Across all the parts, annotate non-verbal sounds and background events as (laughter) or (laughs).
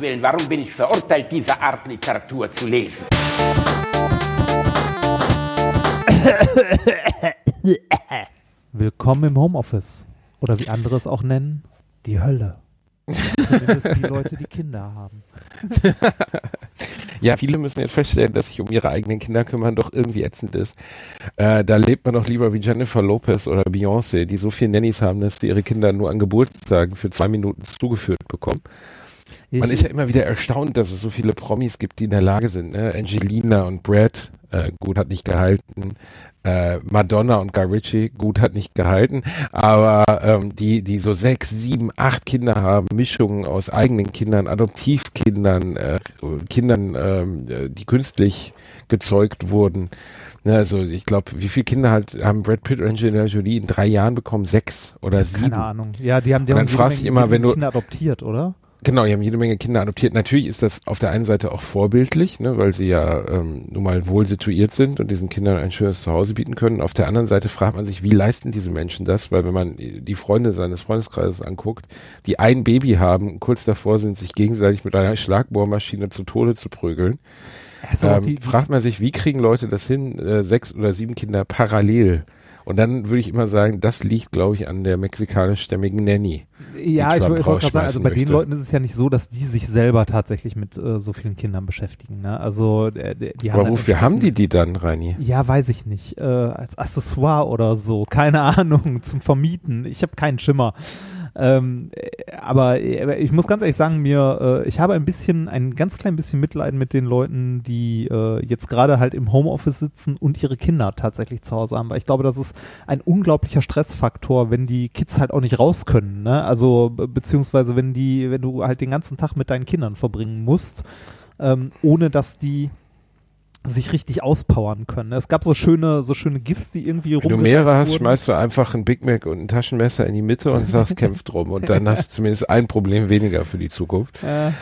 Willen, warum bin ich verurteilt, diese Art Literatur zu lesen? Willkommen im Homeoffice. Oder wie andere es auch nennen, die Hölle. Zumindest die Leute, die Kinder haben. Ja, viele müssen jetzt feststellen, dass sich um ihre eigenen Kinder kümmern doch irgendwie ätzend ist. Äh, da lebt man doch lieber wie Jennifer Lopez oder Beyoncé, die so viele Nannies haben, dass sie ihre Kinder nur an Geburtstagen für zwei Minuten zugeführt bekommen. Man ist ja immer wieder erstaunt, dass es so viele Promis gibt, die in der Lage sind. Ne? Angelina und Brad, äh, gut, hat nicht gehalten. Äh, Madonna und Guy Ritchie, gut, hat nicht gehalten. Aber ähm, die, die so sechs, sieben, acht Kinder haben, Mischungen aus eigenen Kindern, Adoptivkindern, äh, Kindern, ähm, die künstlich gezeugt wurden. Ne, also ich glaube, wie viele Kinder halt haben Brad Pitt und Angelina Jolie in drei Jahren bekommen? Sechs oder sieben? Keine Ahnung. Ja, die haben, die Und dann fragst du dich immer, wenn du- Kinder adoptiert, oder? Genau, die haben jede Menge Kinder adoptiert. Natürlich ist das auf der einen Seite auch vorbildlich, ne, weil sie ja ähm, nun mal wohl situiert sind und diesen Kindern ein schönes Zuhause bieten können. Auf der anderen Seite fragt man sich, wie leisten diese Menschen das? Weil wenn man die Freunde seines Freundeskreises anguckt, die ein Baby haben, und kurz davor sind, sich gegenseitig mit einer Schlagbohrmaschine zu Tode zu prügeln, Also ähm, fragt man sich, wie kriegen Leute das hin, äh, sechs oder sieben Kinder parallel? Und dann würde ich immer sagen, das liegt, glaube ich, an der mexikanischstämmigen Nanny. ja, ich wollte gerade sagen, also bei den rausschmeißen Leuten ist es ja nicht so, dass die sich selber tatsächlich mit äh, so vielen Kindern beschäftigen. Ne? Also äh, die die Aber wofür haben die die dann, Reini? Ja, weiß ich nicht. Äh, als Accessoire oder so. Keine (laughs) Ahnung. Zum Vermieten. Ich habe keinen Schimmer. Ähm, äh, aber ich muss ganz ehrlich sagen, mir, äh, ich habe ein bisschen, ein ganz klein bisschen Mitleid mit den Leuten, die äh, jetzt gerade halt im Homeoffice sitzen und ihre Kinder tatsächlich zu Hause haben. Weil ich glaube, das ist ein unglaublicher Stressfaktor, wenn die Kids halt auch nicht raus können. Ne? Also be beziehungsweise wenn die, wenn du halt den ganzen Tag mit deinen Kindern verbringen musst, ähm, ohne dass die sich richtig auspowern können. Es gab so schöne, so schöne GIFs, die irgendwie Wenn du mehrere hast, wurden. schmeißt du einfach ein Big Mac und ein Taschenmesser in die Mitte und sagst, (laughs) kämpft drum. Und dann hast du zumindest ein Problem weniger für die Zukunft. Äh,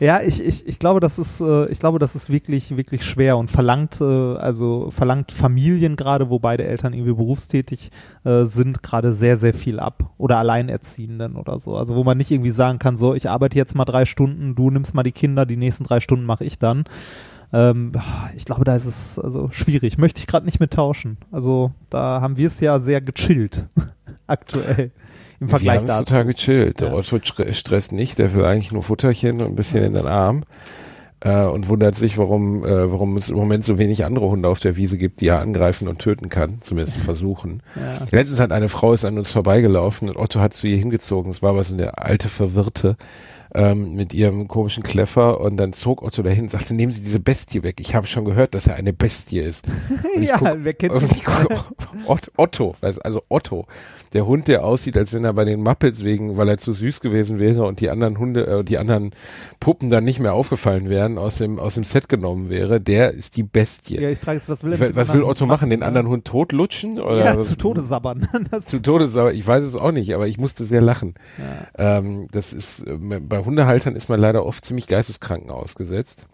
ja, ich, ich, ich glaube, das ist, äh, ich glaube, das ist wirklich, wirklich schwer und verlangt, äh, also verlangt Familien gerade, wo beide Eltern irgendwie berufstätig äh, sind, gerade sehr, sehr viel ab. Oder Alleinerziehenden oder so. Also wo man nicht irgendwie sagen kann, so, ich arbeite jetzt mal drei Stunden, du nimmst mal die Kinder, die nächsten drei Stunden mache ich dann. Ähm, ich glaube, da ist es also schwierig. Möchte ich gerade nicht mit tauschen. Also da haben wir es ja sehr gechillt (laughs) aktuell im Wir Vergleich es dazu. total gechillt. Der Ja. Otto stre- stresst nicht, der will eigentlich nur Futterchen und ein bisschen in den Arm. Äh, und wundert sich, warum, äh, warum es im Moment so wenig andere Hunde auf der Wiese gibt, die er angreifen und töten kann, zumindest (laughs) versuchen. Ja. Letztens hat eine Frau ist an uns vorbeigelaufen und Otto hat zu ihr hingezogen. Es war was in der alte Verwirrte ähm, mit ihrem komischen Kleffer und dann zog Otto dahin und sagte, nehmen Sie diese Bestie weg. Ich habe schon gehört, dass er eine Bestie ist. (laughs) Ja, guck- wer kennt und ich guck, Ott- Otto, also Otto, der Hund, der aussieht, als wenn er bei den Muppets wegen, weil er zu süß gewesen wäre und die anderen Hunde, äh, die anderen Puppen dann nicht mehr aufgefallen wären, aus dem aus dem Set genommen wäre, der ist die Bestie. Ja, ich frage jetzt, was will er was will Otto machen? Den anderen Hund totlutschen? Oder Ja, zu Tode sabbern. (laughs) Zu Tode sauer. Ich weiß es auch nicht, aber ich musste sehr lachen. ja. Ähm, das ist äh, bei Hundehaltern ist man leider oft ziemlich geisteskranken ausgesetzt.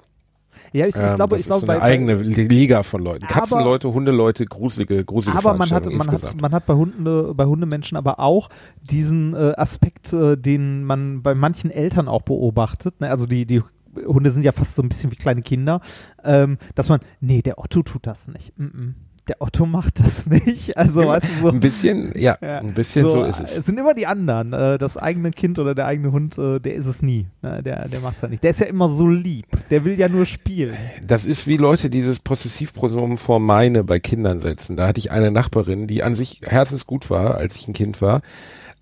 ja, ich, ich Ähm, glaube, das ich ist glaube, so bei, eine eigene Liga von Leuten. Aber- Katzenleute, Hundeleute, gruselige, gruselige aber man hat, man hat, man hat bei Hunde, bei Hundemenschen aber auch diesen äh, Aspekt, äh, den man bei manchen Eltern auch beobachtet. Ne? Also die, die Hunde sind ja fast so ein bisschen wie kleine Kinder, ähm, dass man, nee, der Otto tut das nicht. Mm -mm. Der Otto macht das (laughs) nicht. Also, weißt du, so. Ein bisschen, ja, Ja, ein bisschen so, ist es. Es sind immer die anderen. Äh, das eigene Kind oder der eigene Hund, äh, der ist es nie. Ne? Der, der macht es halt nicht. Der ist ja immer so lieb. Der will ja nur spielen. Das ist wie Leute, die das Possessivpronomen vor meine bei Kindern setzen. Da hatte ich eine Nachbarin, die an sich herzensgut war, als ich ein Kind war.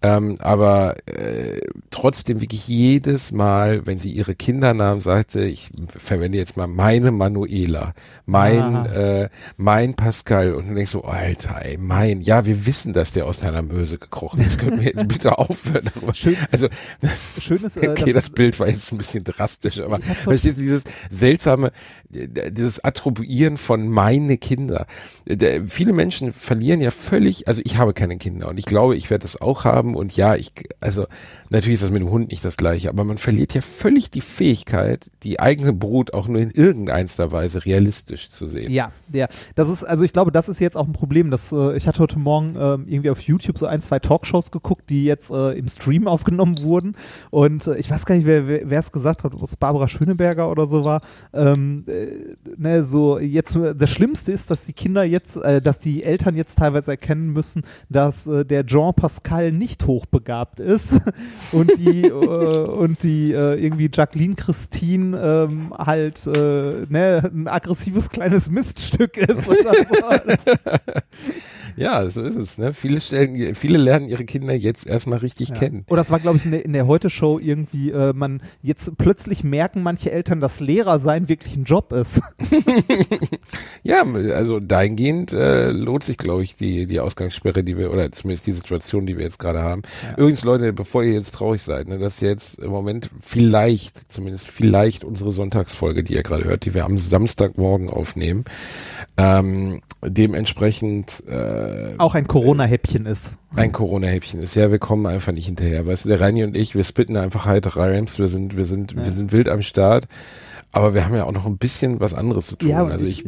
Ähm, aber äh, trotzdem wirklich jedes Mal, wenn sie ihre Kindernamen sagte, ich verwende jetzt mal meine Manuela, mein, äh, mein Pascal und dann denkst du, Alter, ey, mein, ja, wir wissen, dass der aus deiner Möse gekrochen ist. Können wir jetzt bitte aufhören? (laughs) darüber? Schön- Also, das, Schön ist, äh, okay, dass das Bild war jetzt ein bisschen drastisch, aber so- verstehst du dieses seltsame, dieses Attribuieren von meine Kinder. Der- Viele Menschen verlieren ja völlig, also ich habe keine Kinder und ich glaube, ich werde das auch haben haben und ja, ich, also natürlich ist das mit dem Hund nicht das gleiche, aber man verliert ja völlig die Fähigkeit, die eigene Brut auch nur in irgendeiner Weise realistisch zu sehen. Ja, ja. Das ist, also ich glaube, das ist jetzt auch ein Problem. Dass, äh, ich hatte heute Morgen äh, irgendwie auf YouTube so ein, zwei Talkshows geguckt, die jetzt äh, im Stream (laughs) aufgenommen wurden. Und äh, ich weiß gar nicht, wer es gesagt hat, ob es Barbara Schöneberger oder so war. Ähm, äh, ne, so jetzt das Schlimmste ist, dass die Kinder jetzt, äh, dass die Eltern jetzt teilweise erkennen müssen, dass äh, der Jean Pascal nicht hochbegabt ist (laughs) und die äh, und die äh, irgendwie Jacqueline Christine ähm, halt äh, ne, ein aggressives kleines Miststück ist. Oder so. (laughs) Ja, so ist es. Ne? Viele, stellen, viele lernen ihre Kinder jetzt erstmal richtig Ja. kennen. Oder das war, glaube ich, in der, in der Heute-Show irgendwie, äh, man jetzt plötzlich merken manche Eltern, dass Lehrer sein wirklich ein Job ist. (laughs) Ja, also dahingehend äh, lohnt sich, glaube ich, die, die Ausgangssperre, die wir, oder zumindest die Situation, die wir jetzt gerade haben. Übrigens, Leute, bevor ihr jetzt traurig seid, ne, dass jetzt im Moment vielleicht, zumindest vielleicht unsere Sonntagsfolge, die ihr gerade hört, die wir am Samstagmorgen aufnehmen, ähm, dementsprechend äh, Auch ein Corona-Häppchen ist. ein Corona-Häppchen ist. Ja, wir kommen einfach nicht hinterher. Weißt du, der Reini und ich, wir spitten einfach halt Rhymes, wir sind, wir sind, Ja. wir sind wild am Start. Aber wir haben ja auch noch ein bisschen was anderes zu tun. Ja, also ich-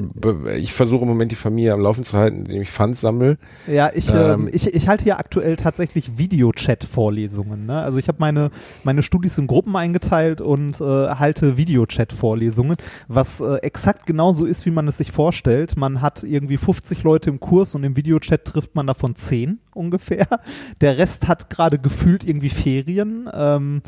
ich, versuche im Moment die Familie am Laufen zu halten, indem ich Funds sammle. Ja, ich, Ähm, ähm, ich, ich halte ja aktuell tatsächlich Videochat-Vorlesungen. Ne? Also ich habe meine, meine Studis in Gruppen eingeteilt und äh, halte Videochat-Vorlesungen, was äh, exakt genauso ist, wie man es sich vorstellt. Man hat irgendwie 50 Leute im Kurs und im Videochat trifft man davon 10 ungefähr. Der Rest hat gerade gefühlt irgendwie Ferien. Ähm,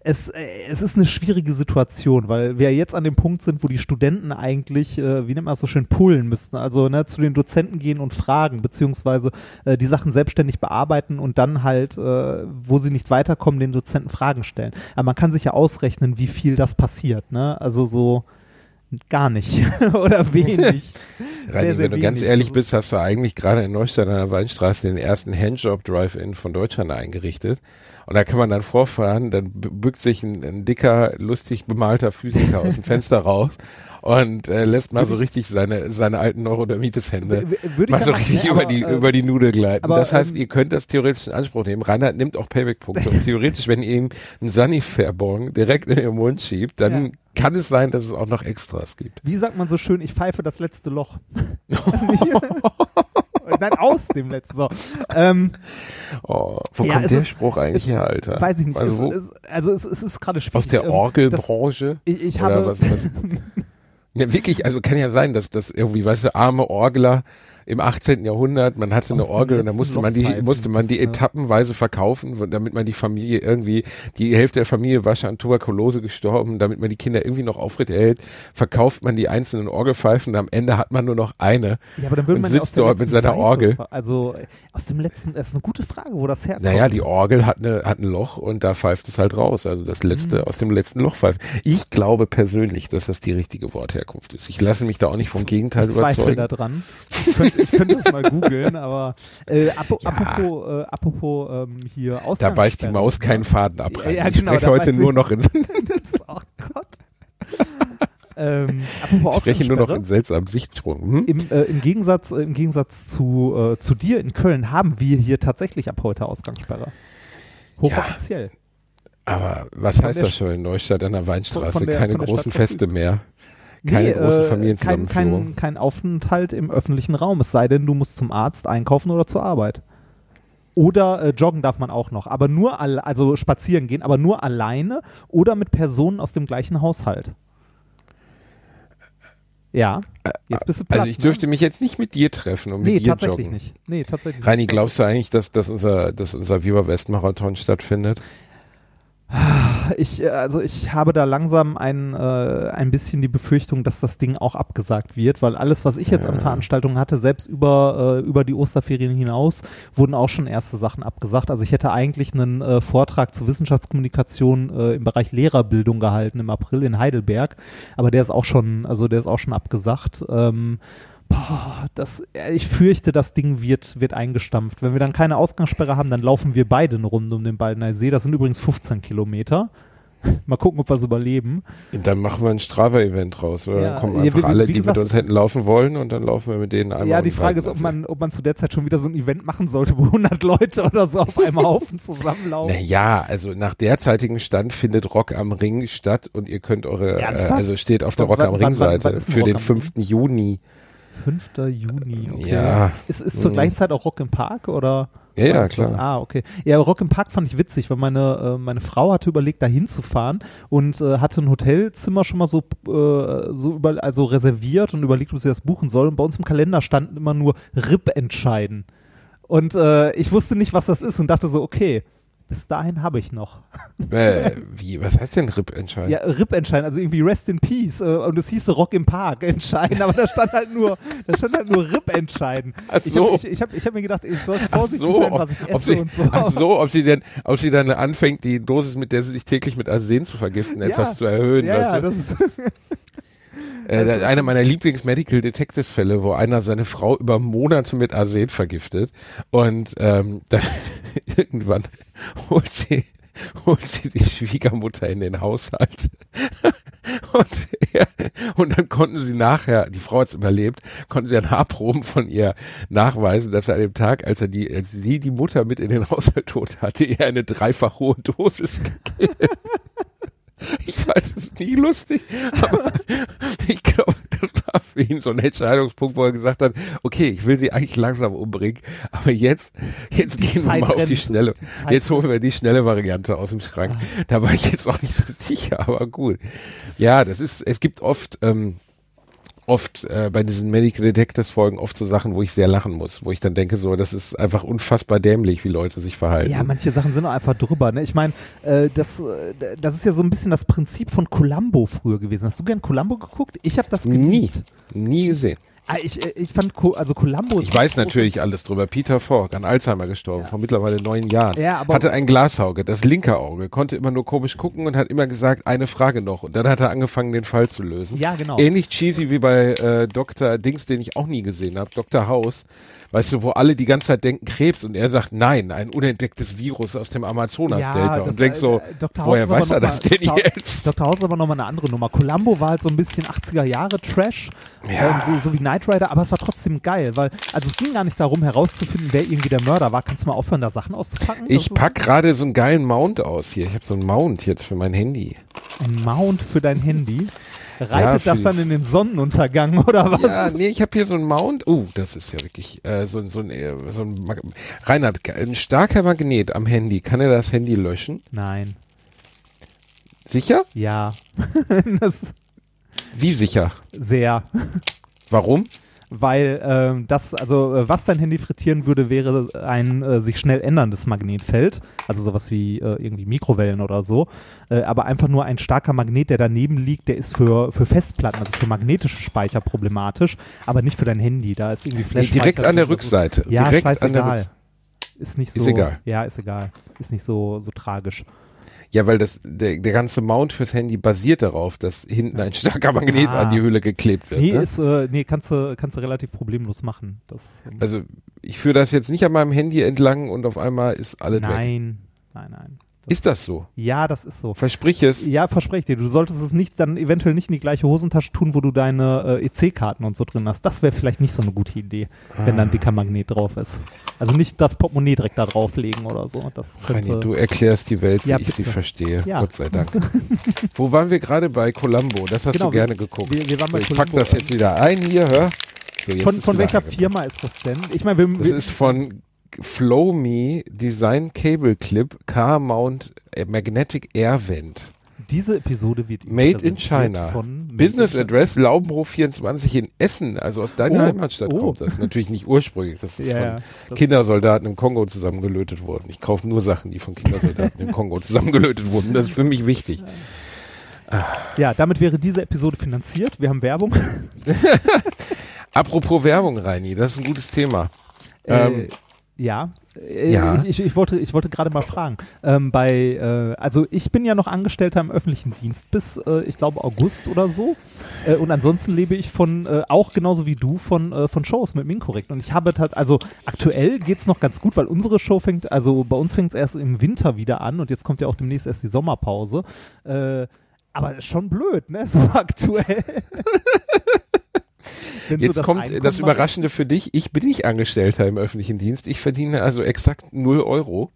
es, äh, es ist eine schwierige Situation, weil wir jetzt an dem Punkt sind, wo die Studenten eigentlich, äh, wie nennt man das so schön, pullen müssten. Also ne, zu den Dozenten gehen und fragen, beziehungsweise äh, die Sachen selbstständig bearbeiten und dann halt, äh, wo sie nicht weiterkommen, den Dozenten Fragen stellen. Aber man kann sich ja ausrechnen, wie viel das passiert. Ne? Also so gar nicht (laughs) oder wenig. (laughs) Sehr wenn du ganz ehrlich bist, hast du eigentlich gerade in Neustadt an der Weinstraße den ersten Handjob Drive-In von Deutschland eingerichtet. Und da kann man dann vorfahren, dann bückt sich ein, ein dicker, lustig bemalter Physiker aus dem Fenster raus (laughs) und äh, lässt mal so richtig seine, seine alten Neurodermitis-Hände mal so machen, richtig ne? über Aber, die, äh, über die Nudel gleiten. aber, das heißt, ähm, ihr könnt das theoretisch in Anspruch nehmen. Reinhard nimmt auch Payback-Punkte und theoretisch, wenn ihr ihm einen Sanifair-Bon direkt in den Mund schiebt, dann Ja. kann es sein, dass es auch noch Extras gibt. Wie sagt man so schön, ich pfeife das letzte Loch. (laughs) Nein, aus dem letzten. So. Ähm, Oh, wo Ja, kommt der ist- Spruch eigentlich her, Alter? weiß ich nicht. Also, es, es, also es, es ist gerade schwierig. aus der Ähm, Orgelbranche? das, ich, ich habe, was, was? (laughs) Ja, wirklich, also kann ja sein, dass das irgendwie, weißt du, arme Orgler im 18. Jahrhundert, man hatte eine Orgel und da musste man die, musste man die etappenweise verkaufen, damit man die Familie irgendwie, die Hälfte der Familie war schon an Tuberkulose gestorben, damit man die Kinder irgendwie noch aufrechterhält, verkauft man die einzelnen Orgelpfeifen und am Ende hat man nur noch eine. ja, aber dann würde und man sitzt dort mit seiner Pfeife Orgel. Also aus dem letzten, das ist eine gute Frage, wo das herkommt. Naja, die Orgel hat, eine, hat ein Loch und da pfeift es halt raus. Also das letzte, Mhm. aus dem letzten Loch pfeift. Ich glaube persönlich, dass das die richtige Wortherkunft ist. Ich lasse mich da auch nicht vom Gegenteil ich zweifle überzeugen. da dran. Ich könnte, ich könnte es mal googeln, aber äh, apo, apropos, äh, apropos ähm, hier Da beißt die Maus keinen Faden ab. Ja, ja, ich genau, spreche da heute nur noch in, (laughs) oh Gott. ähm, ich spreche nur noch in seltsamen Sichtsprung. Hm? Im, äh, im, Gegensatz, äh, Im Gegensatz zu, äh, zu dir in Köln haben wir hier tatsächlich ab heute Ausgangssperre. Hochoffiziell. Aber was Von heißt das schon in Neustadt an der Weinstraße? der- Keine großen Feste mehr. Keine großen äh, kein, Familienzusammenführung. kein, kein Aufenthalt im öffentlichen Raum, es sei denn, du musst zum Arzt, einkaufen oder zur Arbeit. Oder äh, joggen darf man auch noch, aber nur al also spazieren gehen, aber nur alleine oder mit Personen aus dem gleichen Haushalt. Ja, jetzt bist du platt, also ich dürfte ne? mich jetzt nicht mit dir treffen und mit Nee, dir tatsächlich joggen. nicht. Nee, tatsächlich Reini, nicht. glaubst du eigentlich, dass, dass unser, dass unser Viva West Marathon stattfindet? Ich, äh, also ich habe da langsam ein, äh, ein bisschen die Befürchtung, dass das Ding auch abgesagt wird, weil alles, was ich jetzt an. Veranstaltungen hatte, selbst über, äh, über die Osterferien hinaus, wurden auch schon erste Sachen abgesagt. Also ich hätte eigentlich einen äh, Vortrag zur Wissenschaftskommunikation äh, im Bereich Lehrerbildung gehalten im April in Heidelberg, aber der ist auch schon, also der ist auch schon abgesagt. Ähm, Boah, das, äh, ich fürchte, das Ding wird, wird eingestampft. Wenn wir dann keine Ausgangssperre haben, dann laufen wir beide eine Runde um den Baldener See. Das sind übrigens 15 Kilometer. (laughs) Mal gucken, ob wir es überleben. Dann machen wir ein Strava-Event raus, oder? Ja, dann kommen ja, einfach wie- alle, wie die gesagt- mit uns hätten laufen wollen und dann laufen wir mit denen einmal. ja, die Frage ist, ob man, ob man zu der Zeit schon wieder so ein Event machen sollte, wo 100 Leute oder so auf einem Haufen zusammenlaufen. Naja, also nach derzeitigem Stand findet Rock am Ring statt und ihr könnt eure, äh, also steht auf der Rock am wann- Ring wann- wann Seite ist denn für den am 5. Juni. 5. Juni, okay. Ja. Ist, ist zur Mhm. gleichen Zeit auch Rock im Park oder? Ja, ja, ist das? klar. Ah, okay. Ja, Rock im Park fand ich witzig, weil meine, äh, meine Frau hatte überlegt, da hinzufahren und äh, hatte ein Hotelzimmer schon mal so, äh, so über, also reserviert und überlegt, ob sie das buchen soll. Und bei uns im Kalender standen immer nur RIP entscheiden. Und äh, ich wusste nicht, was das ist und dachte so, okay, bis dahin habe ich noch. Äh, wie, was heißt denn RIP entscheiden? Ja, RIP entscheiden, also irgendwie Rest in Peace. Äh, und es hieß Rock im Park entscheiden, aber da stand halt nur, da stand halt nur RIP entscheiden. Ach Ich so. habe ich, ich hab, ich hab mir gedacht, ich soll vorsichtig so, sein, was ich ob esse sie, und so. ach so, ob sie denn, ob sie dann anfängt, die Dosis, mit der sie sich täglich mit Arsen zu vergiften, Ja. etwas zu erhöhen, Ja, weißt ja, du? das ist, (laughs) Äh, Also- einer meiner Lieblings-Medical Detectives Fälle, wo einer seine Frau über Monate mit Arsen vergiftet und ähm, (laughs) dann irgendwann holt sie holt sie die Schwiegermutter in den Haushalt (laughs) und, er, und dann konnten sie nachher, die Frau hat es überlebt, konnten sie an Haarproben von ihr nachweisen, dass er an dem Tag, als er die, als sie die Mutter mit in den Haushalt tot hatte, ihr eine dreifach hohe Dosis (laughs) gegeben. (laughs) Ich weiß, es ist nicht lustig, aber (laughs) ich glaube, das war für ihn so ein Entscheidungspunkt, wo er gesagt hat, okay, ich will sie eigentlich langsam umbringen, aber jetzt, jetzt Die gehen wir Zeit mal auf die schnelle, Die jetzt holen wir die schnelle Variante aus dem Schrank. Da war ich jetzt auch nicht so (laughs) sicher, aber gut. Ja, das ist, es gibt oft, ähm, oft äh, bei diesen Medical Detectives Folgen oft so Sachen, wo ich sehr lachen muss, wo ich dann denke so, das ist einfach unfassbar dämlich, wie Leute sich verhalten. ja, manche Sachen sind auch einfach drüber. Ne? Ich meine, äh, das, äh, das ist ja so ein bisschen das Prinzip von Columbo früher gewesen. Hast du gern Columbo geguckt? Ich habe das Nie, geliebt. nie gesehen. Ah, ich, äh, ich fand, Co also Columbo ist Ich weiß natürlich alles drüber. Peter Falk, an Alzheimer gestorben, vor mittlerweile neun Jahren. Ja, aber- hatte ein Glasauge, das linke Auge, konnte immer nur komisch gucken und hat immer gesagt, eine Frage noch. Und dann hat er angefangen, den Fall zu lösen. Ja, genau. Ähnlich cheesy wie bei äh, Dr. Dings, den ich auch nie gesehen habe, Dr. House. Weißt du, wo alle die ganze Zeit denken Krebs und er sagt, nein, ein unentdecktes Virus aus dem Amazonas-Delta. das, und denkst so, äh, woher weiß er das denn Dr. jetzt? Dr. House ist aber nochmal eine andere Nummer. Columbo war halt so ein bisschen 80er Jahre Trash, Ja. ähm, so, so wie Knight Rider, aber es war trotzdem geil, weil, also es ging gar nicht darum herauszufinden, wer irgendwie der Mörder war. Kannst du mal aufhören, da Sachen auszupacken? Ich pack gerade so einen geilen Mount aus hier. Ich habe so einen Mount jetzt für mein Handy. Ein Mount für dein Handy. Reitet für das dann in den Sonnenuntergang (laughs) oder was? Ja, nee, ich habe hier so einen Mount. Oh, das ist ja wirklich äh, so, ein- so ein, äh, so ein Mag Reinhard, ein starker Magnet am Handy. Kann er das Handy löschen? Nein. Sicher? Ja. (laughs) Wie sicher? sehr. Warum? Weil ähm, das, also äh, was dein Handy frittieren würde, wäre ein äh, sich schnell änderndes Magnetfeld, also sowas wie äh, irgendwie Mikrowellen oder so, äh, aber einfach nur ein starker Magnet, der daneben liegt, der ist für, für Festplatten, also für magnetische Speicher problematisch, aber nicht für dein Handy, da ist irgendwie Nee, Flash. direkt an der Rückseite. Ja, direkt an der scheißegal. Rückseite. Ist nicht so. Ist egal. Ja, ist egal. Ist nicht so, so tragisch. Ja, weil das der, der ganze Mount fürs Handy basiert darauf, dass hinten ein starker Magnet Ah. an die Hülle geklebt wird. Nee, ne? ist, äh, nee kannst, du, kannst du relativ problemlos machen. Das, ähm, Also ich führe das jetzt nicht an meinem Handy entlang und auf einmal ist alles weg. nein, nein, nein. Ist das so? Ja, das ist so. Versprich es. Ja, verspreche ich dir. Du solltest es nicht dann eventuell nicht in die gleiche Hosentasche tun, wo du deine äh, EC-Karten und so drin hast. Das wäre vielleicht nicht so eine gute Idee, wenn da ein dicker Magnet drauf ist. Also nicht das Portemonnaie direkt da drauflegen oder so. Das könnte. Reini, du erklärst die Welt, wie Ja, ich sie verstehe. Ja. Gott sei Dank. (laughs) Wo waren wir gerade bei Columbo? Das hast Genau, du gerne geguckt. wir- wir waren bei so, ich pack Columbo. das jetzt wieder ein hier, hör. So, von von welcher. Firma ist das denn? Ich meine, wir, Das ist von FlowMe Design Cable Clip Car Mount äh, Magnetic Air Vent. diese Episode wird Made in China. Von Business Made in- Address Laubenbrook 24 in Essen, also aus deiner Oh, Heimatstadt oh. kommt das. Natürlich nicht ursprünglich, das ist Ja, von das- Kindersoldaten im Kongo zusammengelötet worden. Ich kaufe nur Sachen, die von Kindersoldaten im Kongo zusammengelötet wurden. Das ist für mich wichtig. Ja, damit wäre diese Episode finanziert. Wir haben Werbung. (laughs) Apropos Werbung, Reini, das ist ein gutes Thema. Ähm, äh, ja. Äh, Ja. Ich, ich, ich wollte, ich wollte gerade mal fragen. Ähm, bei, äh, also ich bin ja noch Angestellter im öffentlichen Dienst bis, äh, ich glaube, August oder so. Äh, und ansonsten lebe ich von, äh, auch genauso wie du, von, äh, von Shows mit Minkorrekt. Und ich habe halt, also aktuell geht's noch ganz gut, weil unsere Show fängt, also bei uns fängt es erst im Winter wieder an und jetzt kommt ja auch demnächst erst die Sommerpause. Äh, aber schon blöd, ne? So (laughs) aktuell. Wenn so Jetzt kommt Einkommen das Überraschende für dich. Ich bin nicht Angestellter im öffentlichen Dienst. Ich verdiene also exakt 0 Euro.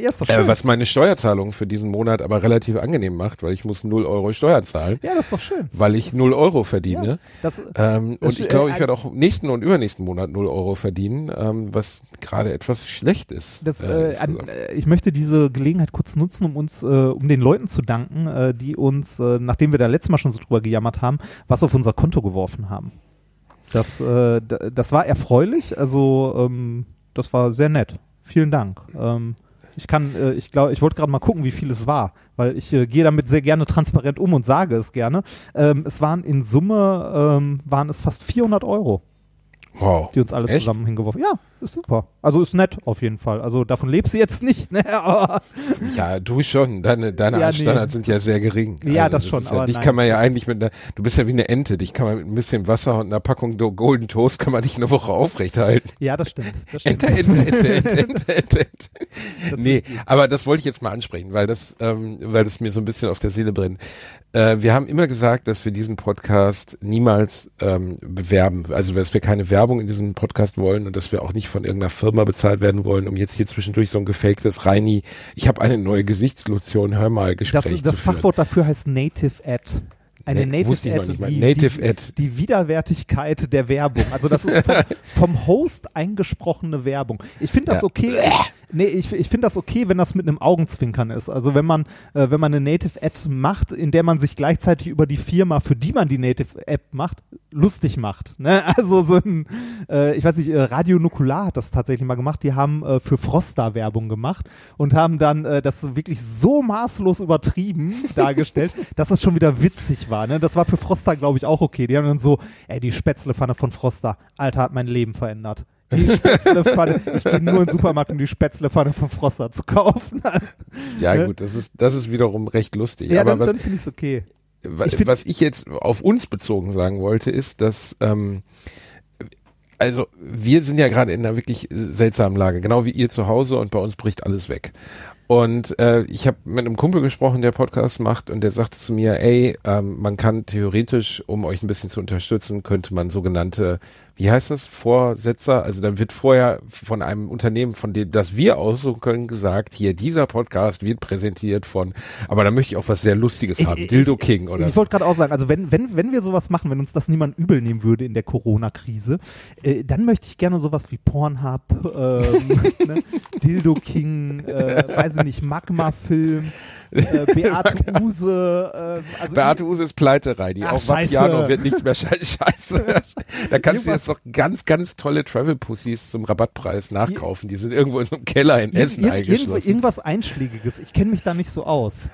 Ja, ist doch schön. Äh, was meine Steuerzahlung für diesen Monat aber relativ angenehm macht, weil ich muss 0 Euro Steuer zahlen, ja, das ist doch schön. weil ich 0 Euro verdiene. Ja, das, Ähm, Das und ich ist, glaube, äh, ich werde auch nächsten und übernächsten Monat 0 Euro verdienen, ähm, was gerade etwas schlecht ist. Das, äh, äh, an, äh, ich möchte diese Gelegenheit kurz nutzen, um uns, äh, um den Leuten zu danken, äh, die uns, äh, nachdem wir da letztes Mal schon so drüber gejammert haben, was auf unser Konto geworfen haben. Das, äh, das war erfreulich, also ähm, das war sehr nett. Vielen Dank. Ähm, ich kann, äh, ich glaube, ich wollte gerade mal gucken, wie viel es war, weil ich äh, gehe damit sehr gerne transparent um und sage es gerne. Ähm, es waren in Summe, ähm, waren es fast 400 Euro, wow. die uns alle Echt? zusammen hingeworfen. Ja, ist super. Also ist nett auf jeden Fall. Also davon lebst du jetzt nicht, ne? (laughs) Aber Ja, du schon. Deine, deine Ja, nee, Standards sind ja sehr gering. Also Ja, das schon, ja, aber dich nein, kann man ja das- eigentlich mit einer, du bist ja wie eine Ente, dich kann man mit ein bisschen Wasser und einer Packung Golden Toast kann man dich eine Woche aufrechthalten. ja, das stimmt. Das stimmt. Ente, Ente, Ente, Ente, Ente, Ente, Ente. (laughs) Das Nee, aber das wollte ich jetzt mal ansprechen, weil das, ähm, weil das mir so ein bisschen auf der Seele brennt. Äh, wir haben immer gesagt, dass wir diesen Podcast niemals ähm, bewerben, also dass wir keine Werbung in diesem Podcast wollen und dass wir auch nicht von irgendeiner Firma bezahlt werden wollen, um jetzt hier zwischendurch so ein gefaktes Reini, ich habe eine neue Gesichtslotion, hör mal, Gespräch Das, das. Fachwort dafür heißt Native Ad. Eine Nee, Native noch nicht Ad, mal. die, Native die, Ad. die Widerwärtigkeit der Werbung. Also das ist vom, (laughs) vom Host eingesprochene Werbung. Ich finde das Ja. okay. Nee, ich, ich finde das okay, wenn das mit einem Augenzwinkern ist. Also wenn man, äh, wenn man eine Native Ad macht, in der man sich gleichzeitig über die Firma, für die man die Native App macht, lustig macht. Ne? (laughs) Also so ein, äh, ich weiß nicht, äh, Radio Nukular hat das tatsächlich mal gemacht. Die haben äh, für Frosta Werbung gemacht und haben dann äh, das wirklich so maßlos übertrieben (laughs) dargestellt, dass es schon wieder witzig war. Ne? Das war für Frosta, glaube ich, auch okay. Die haben dann so, ey, die Spätzlepfanne von Frosta, Alter, hat mein Leben verändert. Die Spätzlepfanne, ich gehe nur in den Supermarkt, um die Spätzlepfanne von Frosta zu kaufen. Also, (laughs) Ja ne? gut, das ist, das ist wiederum recht lustig. ja, aber dann, was, dann finde ich es okay. Wa- Ich find- was ich jetzt auf uns bezogen sagen wollte, ist, dass ähm, also wir sind ja gerade in einer wirklich seltsamen Lage, genau wie ihr zu Hause und bei uns bricht alles weg. Und äh, ich habe mit einem Kumpel gesprochen, der Podcast macht, und der sagte zu mir, ey, ähm, man kann theoretisch, um euch ein bisschen zu unterstützen, könnte man sogenannte, wie heißt das, Vorsetzer, also dann wird vorher von einem Unternehmen, von dem das wir aussuchen können, gesagt, hier, dieser Podcast wird präsentiert von, aber da möchte ich auch was sehr Lustiges haben, Dildo King oder Ich so. wollte gerade auch sagen, also wenn, wenn, wenn wir sowas machen, wenn uns das niemand übel nehmen würde in der Corona-Krise, äh, dann möchte ich gerne sowas wie Pornhub, ähm, (laughs) ne? Dildo King, äh, weiß ich nicht, Magma-Film, äh, (laughs) Beate Use, äh, also Beate Use ist pleite, Reini. Ach, Auf scheiße. Vapiano wird nichts mehr schei- (laughs) scheiße. da (laughs) kannst du jetzt noch ganz, ganz tolle Travel-Pussys zum Rabattpreis nachkaufen. Die sind irgendwo in so einem Keller in Essen ir- eingeschlossen. irgendwas Einschlägiges. Ich kenne mich da nicht so aus.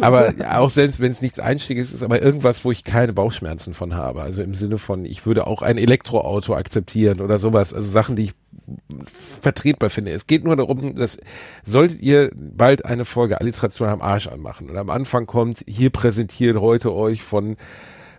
Aber auch selbst wenn es nichts Einstiegiges ist, aber irgendwas, wo ich keine Bauchschmerzen von habe. Also im Sinne von, ich würde auch ein Elektroauto akzeptieren oder sowas. Also Sachen, die ich vertretbar finde. Es geht nur darum, dass solltet ihr bald eine Folge Alliteration am Arsch anmachen und am Anfang kommt, hier präsentiert heute euch von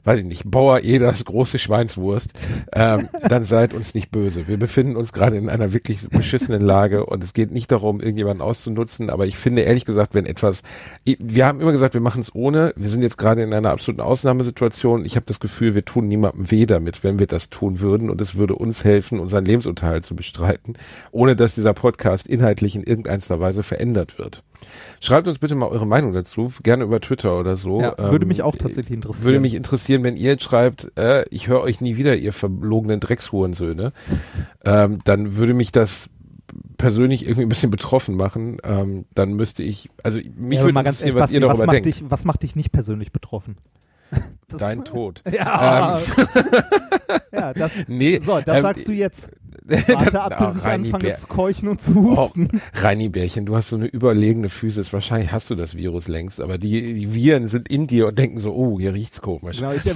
weiß ich nicht, Bauer Eders große Schweinswurst, ähm, (laughs) dann seid uns nicht böse. Wir befinden uns gerade in einer wirklich beschissenen Lage und es geht nicht darum, irgendjemanden auszunutzen, aber ich finde ehrlich gesagt, wenn etwas, wir haben immer gesagt, wir machen es ohne, wir sind jetzt gerade in einer absoluten Ausnahmesituation. Ich habe das Gefühl, wir tun niemandem weh damit, wenn wir das tun würden und es würde uns helfen, unseren Lebensunterhalt zu bestreiten, ohne dass dieser Podcast inhaltlich in irgendeiner Weise verändert wird. Schreibt uns bitte mal eure Meinung dazu, gerne über Twitter oder so. Ja, würde Ähm, mich auch tatsächlich interessieren. Würde mich interessieren, wenn ihr jetzt schreibt, äh, ich höre euch nie wieder, ihr verlogenen Dreckshurensöhne, ähm, dann würde mich das persönlich irgendwie ein bisschen betroffen machen. Ähm, dann müsste ich, also mich Ja, würde mal ganz ehrlich, was ihr was darüber macht denkt. Dich, was macht dich nicht persönlich betroffen? (laughs) Das- Dein Tod. (laughs) Ja, Ähm, (laughs) ja das, nee, so, das ähm, sagst du jetzt. Warte ab, bis oh, ich Reini anfange Bär. zu keuchen und zu husten. Oh, Reini Bärchen, du hast so eine überlegene Physis. Wahrscheinlich hast du das Virus längst, aber die, die Viren sind in dir und denken so, oh, hier riecht's komisch. Genau, ich, (laughs) ich,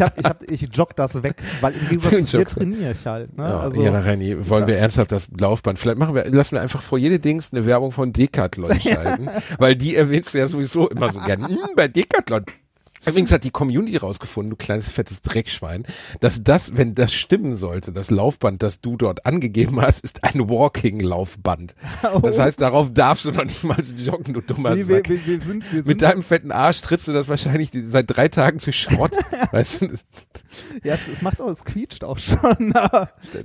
hab, ich, hab, ich jogg das weg, weil im Gegensatz (laughs) zu dir trainiere ich halt. Ne? Ja, also, ja, Reini, wollen wir ernsthaft das Laufband? Vielleicht machen wir, lassen wir einfach vor jede Dings eine Werbung von Decathlon (laughs) schalten, weil die erwähnst du ja sowieso immer so gern. Hm, bei Decathlon. Übrigens hat die Community rausgefunden, du kleines fettes Dreckschwein, dass das, wenn das stimmen sollte, das Laufband, das du dort angegeben hast, ist ein Walking-Laufband. Das heißt, darauf darfst du noch nicht mal joggen, du dummer Oh. nee, Sack. wir, wir sind, wir Mit deinem fetten Arsch trittst du das wahrscheinlich die, seit drei Tagen zu Schrott. (laughs) weißt du, ja, es, es macht auch, es quietscht auch schon. (laughs)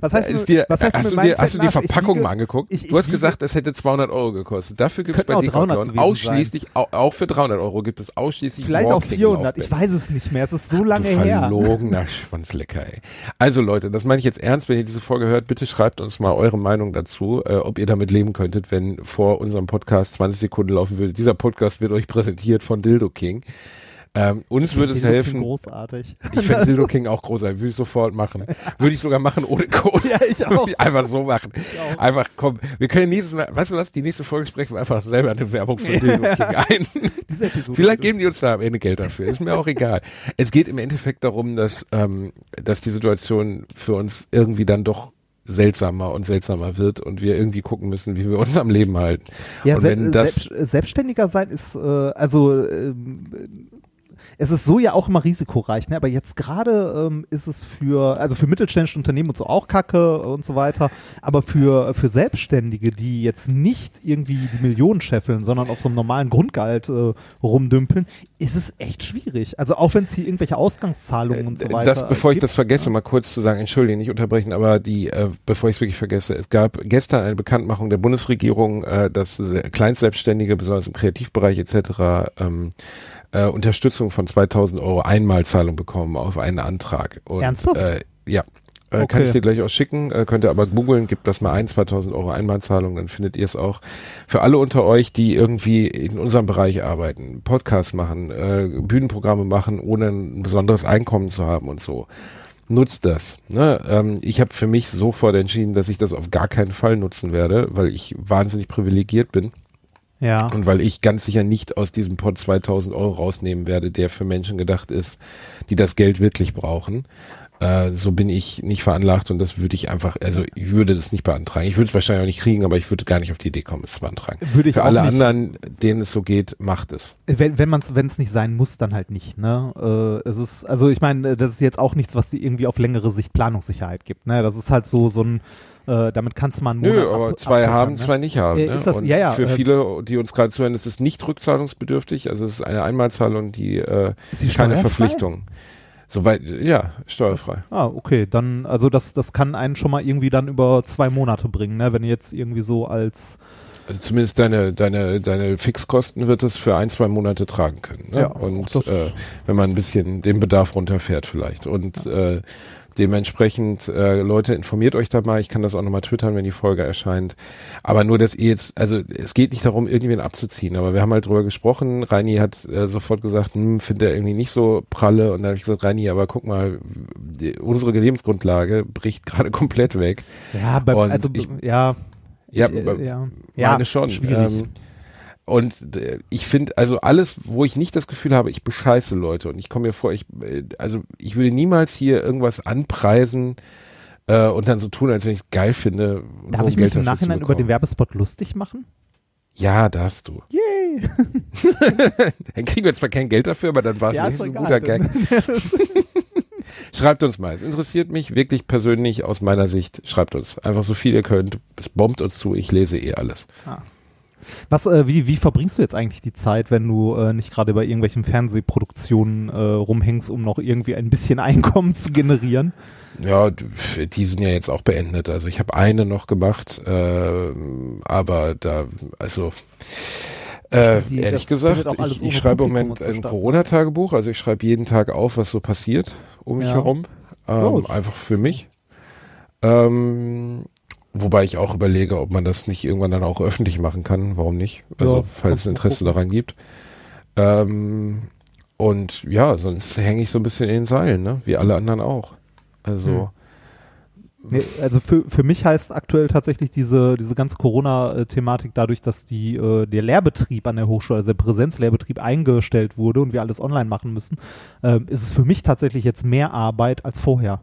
was heißt ist du, dir, was heißt hast, du dir, hast du die Verpackung wiege- mal angeguckt? ich- ich du hast wiege- gesagt, es hätte 200 Euro gekostet. Dafür gibt es bei Könnten auch 300 Decathlon gewesen ausschließlich, auch, auch für 300 Euro gibt es ausschließlich Vielleicht auch 400, Walking-Laufbänder. ich weiß es nicht mehr, es ist so lange du her. verlogener (laughs) Schwanzlecker, ey. Also Leute, das meine ich jetzt ernst, wenn ihr diese Folge hört, bitte schreibt uns mal eure Meinung dazu, äh, ob ihr damit leben könntet, wenn vor unserem Podcast 20 Sekunden laufen würde. Dieser Podcast wird euch präsentiert von Dildo King. Ähm, uns würde es Dildo King helfen. Großartig. Ich finde Dildo (laughs) King auch großartig, würde ich sofort machen. Würde ich sogar machen ohne Code. Ja, ich auch. ich Einfach so machen. Einfach, komm, wir können nächstes Mal, weißt du was, die nächste Folge sprechen wir einfach selber eine Werbung von Dildo (laughs) King ein. Diese Episode. Vielleicht geben die uns da am Ende Geld dafür. Ist mir auch egal. Es geht im Endeffekt darum, dass, ähm, dass die Situation für uns irgendwie dann doch seltsamer und seltsamer wird und wir irgendwie gucken müssen, wie wir uns am Leben halten. Ja, und wenn das, selbst, Selbstständiger sein ist, äh, also ähm, es ist so ja auch immer risikoreich, ne? aber jetzt gerade ähm, ist es für, also für mittelständische Unternehmen und so auch Kacke und so weiter, aber für, für Selbstständige, die jetzt nicht irgendwie die Millionen scheffeln, sondern auf so einem normalen Grundgehalt äh, rumdümpeln, ist es echt schwierig. Also auch wenn es hier irgendwelche Ausgangszahlungen und so weiter das, bevor ich gibt, das vergesse, mal kurz zu sagen, entschuldige, nicht unterbrechen, aber die, äh, bevor ich es wirklich vergesse, es gab gestern eine Bekanntmachung der Bundesregierung, äh, dass äh, Kleinstselbstständige, besonders im Kreativbereich etc., ähm, äh, Unterstützung von 2000 Euro Einmalzahlung bekommen auf einen Antrag. Und, Ernsthaft? Äh, ja. Äh, Kann Okay. ich dir gleich auch schicken, äh, könnt ihr aber googeln, gibt das mal ein, 2000 Euro Einmalzahlung, dann findet ihr es auch. Für alle unter euch, die irgendwie in unserem Bereich arbeiten, Podcasts machen, äh, Bühnenprogramme machen, ohne ein besonderes Einkommen zu haben und so. Nutzt das. Ne? Ähm, ich habe für mich sofort entschieden, dass ich das auf gar keinen Fall nutzen werde, weil ich wahnsinnig privilegiert bin ja. und weil ich ganz sicher nicht aus diesem Pot 2000 Euro rausnehmen werde, der für Menschen gedacht ist, die das Geld wirklich brauchen. Äh, so bin ich nicht veranlagt und das würde ich einfach, also ich würde das nicht beantragen. Ich würde es wahrscheinlich auch nicht kriegen, aber ich würde gar nicht auf die Idee kommen, es zu beantragen. Würde ich Für alle nicht. anderen, denen es so geht, macht es. Wenn, wenn man es, wenn es nicht sein muss, dann halt nicht. Ne, äh, es ist, also ich meine, das ist jetzt auch nichts, was dir irgendwie auf längere Sicht Planungssicherheit gibt. Ne, das ist halt so so ein, äh, damit kannst einen Monat Nö, aber ab- zwei haben, ne? zwei nicht haben. Äh, ne? ist das- ja, ja, für äh, viele, die uns gerade zuhören, ist es nicht rückzahlungsbedürftig. Also es ist eine Einmalzahlung, die, äh, Ist keine? Verpflichtung. Soweit, ja, steuerfrei. Ah, okay, dann, also das, das kann einen schon mal irgendwie dann über zwei Monate bringen, ne, wenn jetzt irgendwie so als, Also zumindest deine, deine, deine Fixkosten wird es für ein, zwei Monate tragen können. Ne? Ja, und äh, wenn man ein bisschen den Bedarf runterfährt vielleicht. Und äh, dementsprechend, äh, Leute, informiert euch da mal. Ich kann das auch nochmal twittern, wenn die Folge erscheint. Aber nur, dass ihr jetzt, also es geht nicht darum, irgendwen abzuziehen. Aber wir haben halt drüber gesprochen. Reini hat äh, sofort gesagt, hm, findet er irgendwie nicht so pralle. Und dann habe ich gesagt, Reini, aber guck mal, die, unsere Lebensgrundlage bricht gerade (laughs) komplett weg. ja, bei, Und also, ich- ja, Ja, ich, äh, ja, meine ja, schon. schwierig. Ähm, und äh, ich finde, also alles, wo ich nicht das Gefühl habe, ich bescheiße Leute und ich komme mir vor, ich, äh, also ich würde niemals hier irgendwas anpreisen äh, und dann so tun, als wenn ich es geil finde. Darf ich Geld mich im Nachhinein über den. Werbespot lustig machen? Ja, darfst du. Yay! (laughs) Dann kriegen wir zwar kein Geld dafür, aber dann war es Ja, wenigstens ein guter. Gag. (laughs) Schreibt uns mal. Es interessiert mich wirklich persönlich aus meiner Sicht. Schreibt uns. Einfach so viel ihr könnt. Es bombt uns zu. Ich lese eh alles. Was, äh, wie, wie verbringst du jetzt eigentlich die Zeit, wenn du äh, nicht gerade bei irgendwelchen Fernsehproduktionen äh, rumhängst, um noch irgendwie ein bisschen (laughs) Einkommen zu generieren? Ja, die sind ja jetzt auch beendet. Also ich habe eine noch gemacht, äh, aber da, also äh, Die- ehrlich gesagt, ich, ich schreibe im Moment ein statt. Corona-Tagebuch. Also ich schreibe jeden Tag auf, was so passiert um mich Ja. herum. Ähm, Oh. einfach für mich. Ähm, wobei ich auch überlege, ob man das nicht irgendwann dann auch öffentlich machen kann. Warum nicht? Also Ja, falls es Interesse daran gibt. Ähm, und ja, sonst hänge ich so ein bisschen in den Seilen, ne? Wie alle anderen auch. Also Hm. Nee, also für, für mich heißt aktuell tatsächlich diese, diese ganze Corona-Thematik dadurch, dass die, äh, der Lehrbetrieb an der Hochschule, also der Präsenzlehrbetrieb eingestellt wurde und wir alles online machen müssen, äh, ist es für mich tatsächlich jetzt mehr Arbeit als vorher.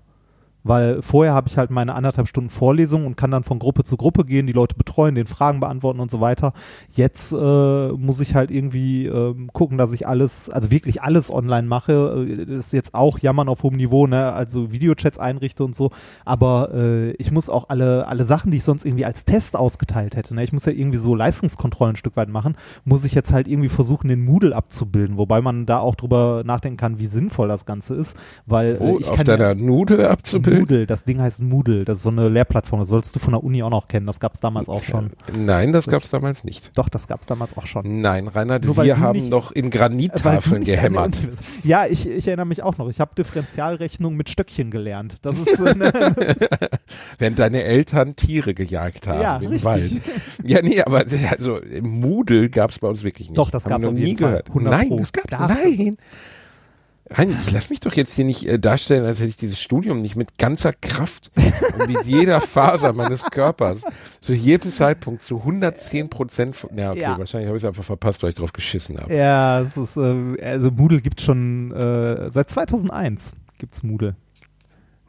Weil vorher habe ich halt meine anderthalb Stunden Vorlesung und kann dann von Gruppe zu Gruppe gehen, die Leute betreuen, den Fragen beantworten und so weiter. Jetzt äh, muss ich halt irgendwie äh, gucken, dass ich alles, also wirklich alles online mache. Äh, das ist jetzt auch Jammern auf hohem Niveau, ne? Also Videochats einrichte und so. Aber äh, ich muss auch alle, alle Sachen, die ich sonst irgendwie als Test ausgeteilt hätte, ne? Ich muss ja irgendwie so Leistungskontrollen ein Stück weit machen, muss ich jetzt halt irgendwie versuchen, den Moodle abzubilden, wobei man da auch drüber nachdenken kann, wie sinnvoll das Ganze ist. Weil Wo, äh, ich auf deiner ja, Nudel abzubilden? Moodle, das Ding heißt Moodle, das ist so eine Lehrplattform, das sollst du von der Uni auch noch kennen, das gab es damals auch schon. Nein, das gab es damals nicht. Doch, das gab es damals auch schon. Nein, Reinhard, Nur wir haben nicht- noch in Granittafeln gehämmert. Ja, ich, ich erinnere mich auch noch. Ich habe Differentialrechnung mit Stöckchen gelernt. Das ist äh, ne, (laughs) (laughs) Während deine Eltern Tiere gejagt haben Ja, im richtig. Wald. Ja, nee, aber also Moodle gab es bei uns wirklich nicht. Doch, das noch auf nie gehört. 100 Nein, Pro. das gab's. Darf Nein. Heini, ich lass mich doch jetzt hier nicht äh, darstellen, als hätte ich dieses Studium nicht mit ganzer Kraft und mit jeder Faser meines Körpers zu jedem Zeitpunkt zu 110 Prozent. von- Ja, okay, Ja. wahrscheinlich habe ich es einfach verpasst, weil ich drauf geschissen habe. ja, es ist äh, also Moodle gibt schon äh, seit 2001 gibt's Moodle.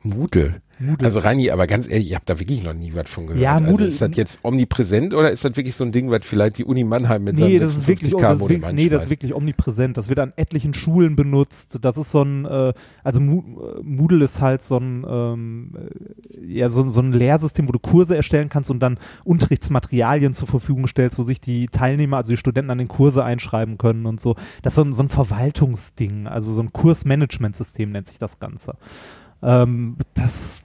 Moodle. Moodle. Also Reini, aber ganz ehrlich, ich habe da wirklich noch nie was von gehört. Ja, Moodle- also ist das jetzt omnipräsent oder ist das wirklich so ein Ding, was vielleicht die Uni Mannheim mit Nee, seinem das ist wirklich, 56K das ist Modem wirklich nee, das ist wirklich omnipräsent. Das wird an etlichen Schulen benutzt. Das ist so ein, äh, also Mo- Moodle ist halt so ein, ähm, äh, ja, so, so ein Lehrsystem, wo du Kurse erstellen kannst und dann Unterrichtsmaterialien zur Verfügung stellst, wo sich die Teilnehmer, also die Studenten an den Kurse einschreiben können und so. Das ist so ein, so ein Verwaltungsding, also so ein Kursmanagementsystem nennt sich das Ganze. Ähm, das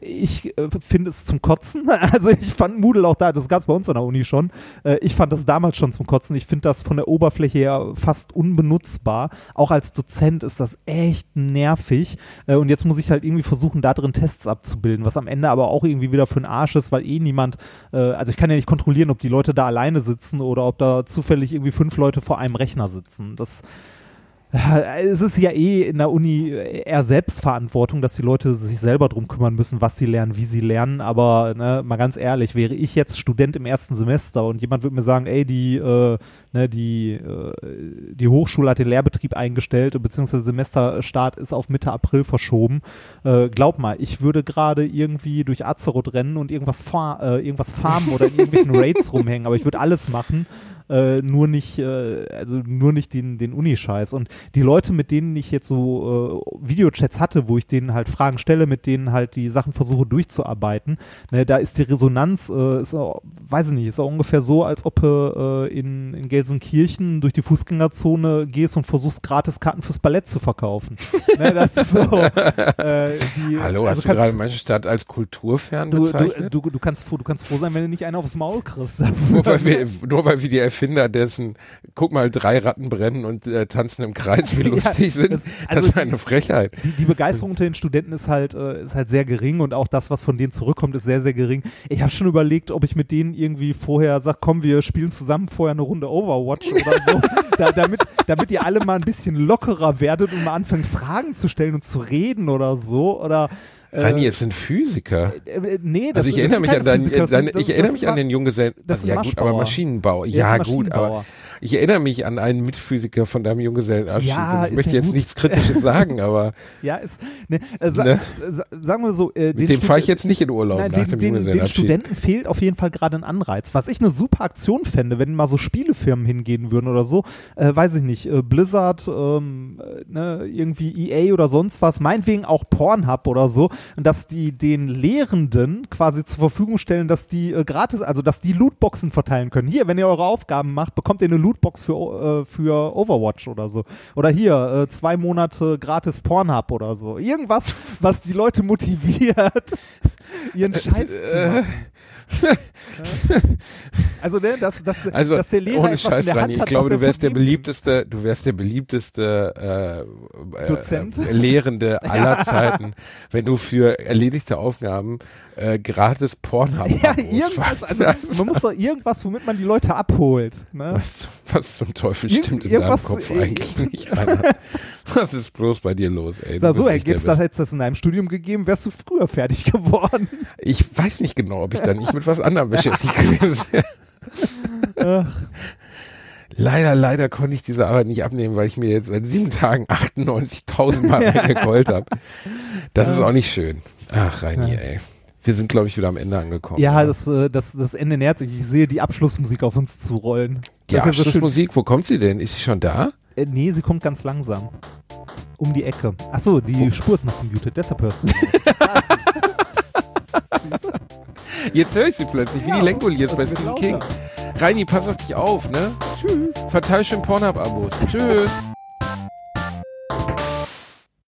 ich äh, finde es zum Kotzen. (laughs) Also ich fand Moodle auch da, das gab es bei uns an der Uni schon. Äh, ich fand das damals schon zum Kotzen. Ich finde das von der Oberfläche her fast unbenutzbar. Auch als Dozent ist das echt nervig. Äh, und jetzt muss ich halt irgendwie versuchen, da drin Tests abzubilden, was am Ende aber auch irgendwie wieder für den Arsch ist, weil eh niemand, also ich kann ja nicht kontrollieren, ob die Leute da alleine sitzen oder ob da zufällig irgendwie fünf Leute vor einem Rechner sitzen. Das es ist ja eh in der Uni eher Selbstverantwortung, dass die Leute sich selber drum kümmern müssen, was sie lernen, wie sie lernen. Aber ne, mal ganz ehrlich, wäre ich jetzt Student im ersten Semester und jemand würde mir sagen, ey, die, äh, ne, die, äh, die Hochschule hat den Lehrbetrieb eingestellt, beziehungsweise Semesterstart ist auf Mitte April verschoben. Äh, glaub mal, ich würde gerade irgendwie durch Azeroth rennen und irgendwas, fa äh, irgendwas farmen oder in irgendwelchen (laughs) Raids rumhängen, aber ich würde alles machen. Äh, nur nicht, äh, also nur nicht den, den Uni-Scheiß. Und die Leute, mit denen ich jetzt so äh, Videochats hatte, wo ich denen halt Fragen stelle, mit denen halt die Sachen versuche durchzuarbeiten, ne, da ist die Resonanz, äh, ist, auch, weiß ich nicht, ist auch ungefähr so, als ob du äh, in, in Gelsenkirchen durch die Fußgängerzone gehst und versuchst, Gratiskarten fürs Ballett zu verkaufen. (laughs) ne, das ist so. Äh, die, Hallo, also hast du kannst- gerade meine Stadt als kulturfern Du, du, bezeichnet? du, du, kannst, froh- du kannst froh sein, wenn du nicht einen aufs Maul kriegst. nur, weil wir, (laughs) nur weil wir die Erfinder dessen, guck mal, drei Ratten brennen und äh, tanzen im Kreis, wie (laughs) Ja, lustig sind. das- Das, also ist eine Frechheit. die, die Begeisterung unter den Studenten ist halt, äh, ist halt sehr gering und auch das, was von denen zurückkommt, ist sehr, sehr gering. Ich habe schon überlegt, ob ich mit denen irgendwie vorher sage, komm, wir spielen zusammen vorher eine Runde Overwatch oder so, (laughs) da, damit, damit ihr alle mal ein bisschen lockerer werdet und mal anfangt, Fragen zu stellen und zu reden oder so. Oder äh, Rani, es sind Physiker. äh, nee, das Also ich erinnere mich an deinen, Physiker, das- ich erinnere mich an den Junggesellen, das ja gut, aber. Maschinenbau, Ja, gut, aber. Ich erinnere mich an einen Mitphysiker von deinem Junggesellenabschied. Ja, ich möchte ja jetzt gut. nichts Kritisches sagen, (laughs) aber Ja, ist, ne, äh, sa Ne? sa sagen wir so, äh, mit den dem fahre ich jetzt nicht in Urlaub Nein, nach den, dem den, den Junggesellenabschied. Studenten fehlt auf jeden Fall gerade ein Anreiz. Was ich eine super Aktion fände, wenn mal so Spielefirmen hingehen würden oder so, äh, weiß ich nicht, äh, Blizzard, ähm, äh, ne, irgendwie EA oder sonst was, meinetwegen auch Pornhub oder so, und dass die den Lehrenden quasi zur Verfügung stellen, dass die äh, gratis, also dass die Lootboxen verteilen können. Hier, wenn ihr eure Aufgaben macht, bekommt ihr eine Lootbox für, äh, für Overwatch oder so. Oder hier, äh, zwei Monate gratis Pornhub oder so. Irgendwas, (laughs) was die Leute motiviert, (laughs) ihren Scheiß zu Äh, machen. (laughs) Also, ne, dass, dass, Also dass der Lehrer ohne Scheiß, in der Rani, Hand ich hat, glaube, du wärst der beliebteste, du wärst der beliebteste äh, äh, Dozent? äh, Lehrende aller Zeiten, wenn du für erledigte Aufgaben äh, gratis Pornhub Ja, irgendwas, also man muss doch irgendwas, womit man die Leute abholt. Ne? was, was zum Teufel stimmt in deinem Kopf eigentlich nicht, Rainer? (laughs) Was ist bloß bei dir los, ey? Du Sag so, der gibt's das Beste. jetzt das in deinem Studium gegeben, wärst du früher fertig (laughs) geworden. Ich weiß nicht genau, ob ich da nicht mit was anderem beschäftigt gewesen (laughs) wäre. Leider, leider konnte ich diese Arbeit nicht abnehmen, weil ich mir jetzt seit sieben Tagen 98.000 Mal reingecallt habe. Das ist auch nicht schön. Ach, Reini, ey. Wir sind, glaube ich, wieder am Ende angekommen. Ja, das, äh, das, das Ende nähert sich. Ich sehe die Abschlussmusik auf uns zurollen. Die Das ist ja so. Abschlussmusik, wo kommt sie denn? Ist sie schon da? Äh, nee, sie kommt ganz langsam. Um die Ecke. Achso, die Spur ist noch gemutet, deshalb hörst du sie. (laughs) Jetzt höre ich sie plötzlich, wie Ja, die Lenkoliers bei Stephen. King. Reini, pass auf dich auf, ne? Tschüss. Verteil schön Pornhub-Abos. Tschüss.